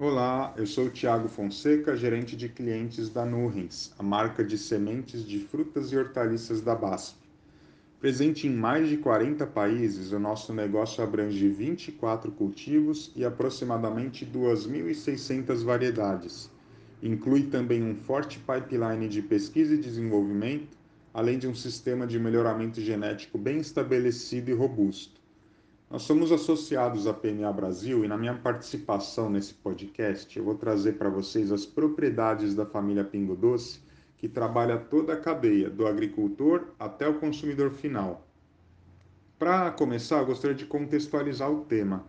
Olá, eu sou o Tiago Fonseca, gerente de clientes da Nurrens, a marca de sementes de frutas e hortaliças da BASF. Presente em mais de 40 países, o nosso negócio abrange 24 cultivos e aproximadamente 2.600 variedades. Inclui também um forte pipeline de pesquisa e desenvolvimento, além de um sistema de melhoramento genético bem estabelecido e robusto. Nós somos associados à PNA Brasil e na minha participação nesse podcast eu vou trazer para vocês as propriedades da família Pingo Doce que trabalha toda a cadeia, do agricultor até o consumidor final. Para começar, eu gostaria de contextualizar o tema.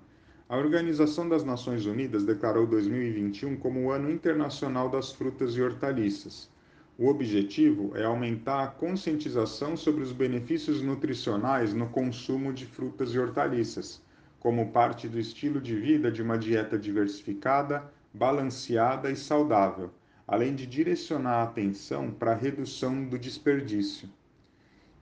A Organização das Nações Unidas declarou 2021 como o Ano Internacional das Frutas e Hortaliças. O objetivo é aumentar a conscientização sobre os benefícios nutricionais no consumo de frutas e hortaliças, como parte do estilo de vida de uma dieta diversificada, balanceada e saudável, além de direcionar a atenção para a redução do desperdício.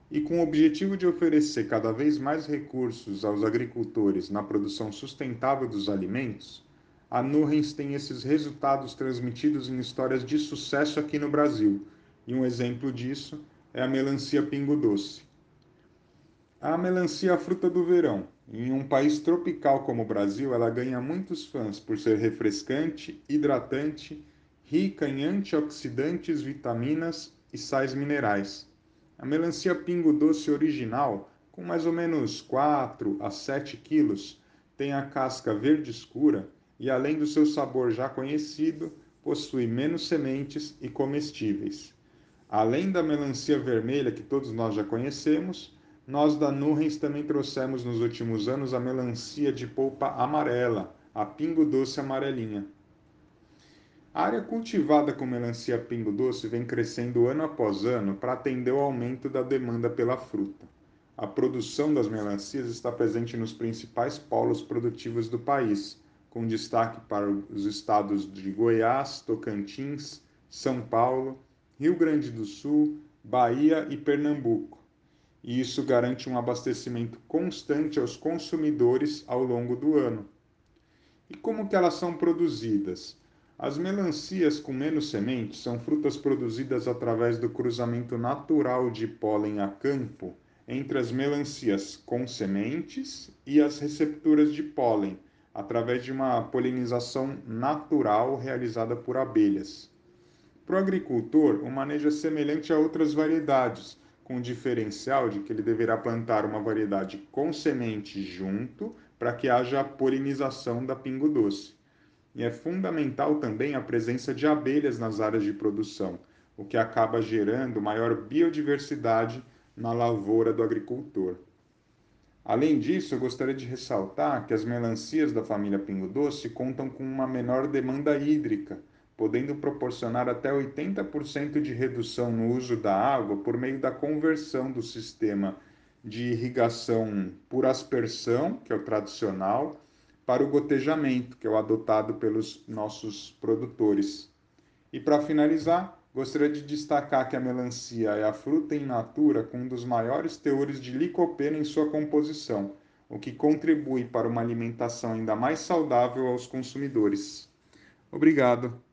E com o objetivo de oferecer cada vez mais recursos aos agricultores na produção sustentável dos alimentos, a Nurrens tem esses resultados transmitidos em histórias de sucesso aqui no Brasil, e um exemplo disso é a melancia pingo doce. A melancia é a fruta do verão. Em um país tropical como o Brasil, ela ganha muitos fãs por ser refrescante, hidratante, rica em antioxidantes, vitaminas e sais minerais. A melancia pingo doce original, com mais ou menos 4 a 7 quilos, tem a casca verde escura e além do seu sabor já conhecido, possui menos sementes e comestíveis. Além da melancia vermelha que todos nós já conhecemos, nós da Nurrens também trouxemos nos últimos anos a melancia de polpa amarela, a pingo doce amarelinha. A área cultivada com melancia pingo doce vem crescendo ano após ano para atender o aumento da demanda pela fruta. A produção das melancias está presente nos principais polos produtivos do país, com destaque para os estados de Goiás, Tocantins, São Paulo, Rio Grande do Sul, Bahia e Pernambuco. E isso garante um abastecimento constante aos consumidores ao longo do ano. E como que elas são produzidas? As melancias com menos sementes são frutas produzidas através do cruzamento natural de pólen a campo entre as melancias com sementes e as receptoras de pólen, através de uma polinização natural realizada por abelhas. Para o agricultor, o manejo é semelhante a outras variedades, com o diferencial de que ele deverá plantar uma variedade com semente junto para que haja a polinização da pingo doce. E é fundamental também a presença de abelhas nas áreas de produção, o que acaba gerando maior biodiversidade na lavoura do agricultor. Além disso, eu gostaria de ressaltar que as melancias da família Pingo Doce contam com uma menor demanda hídrica, podendo proporcionar até 80% de redução no uso da água por meio da conversão do sistema de irrigação por aspersão, que é o tradicional, para o gotejamento, que é o adotado pelos nossos produtores. E para finalizar, Gostaria de destacar que a melancia é a fruta in natura com um dos maiores teores de licopeno em sua composição, o que contribui para uma alimentação ainda mais saudável aos consumidores. Obrigado.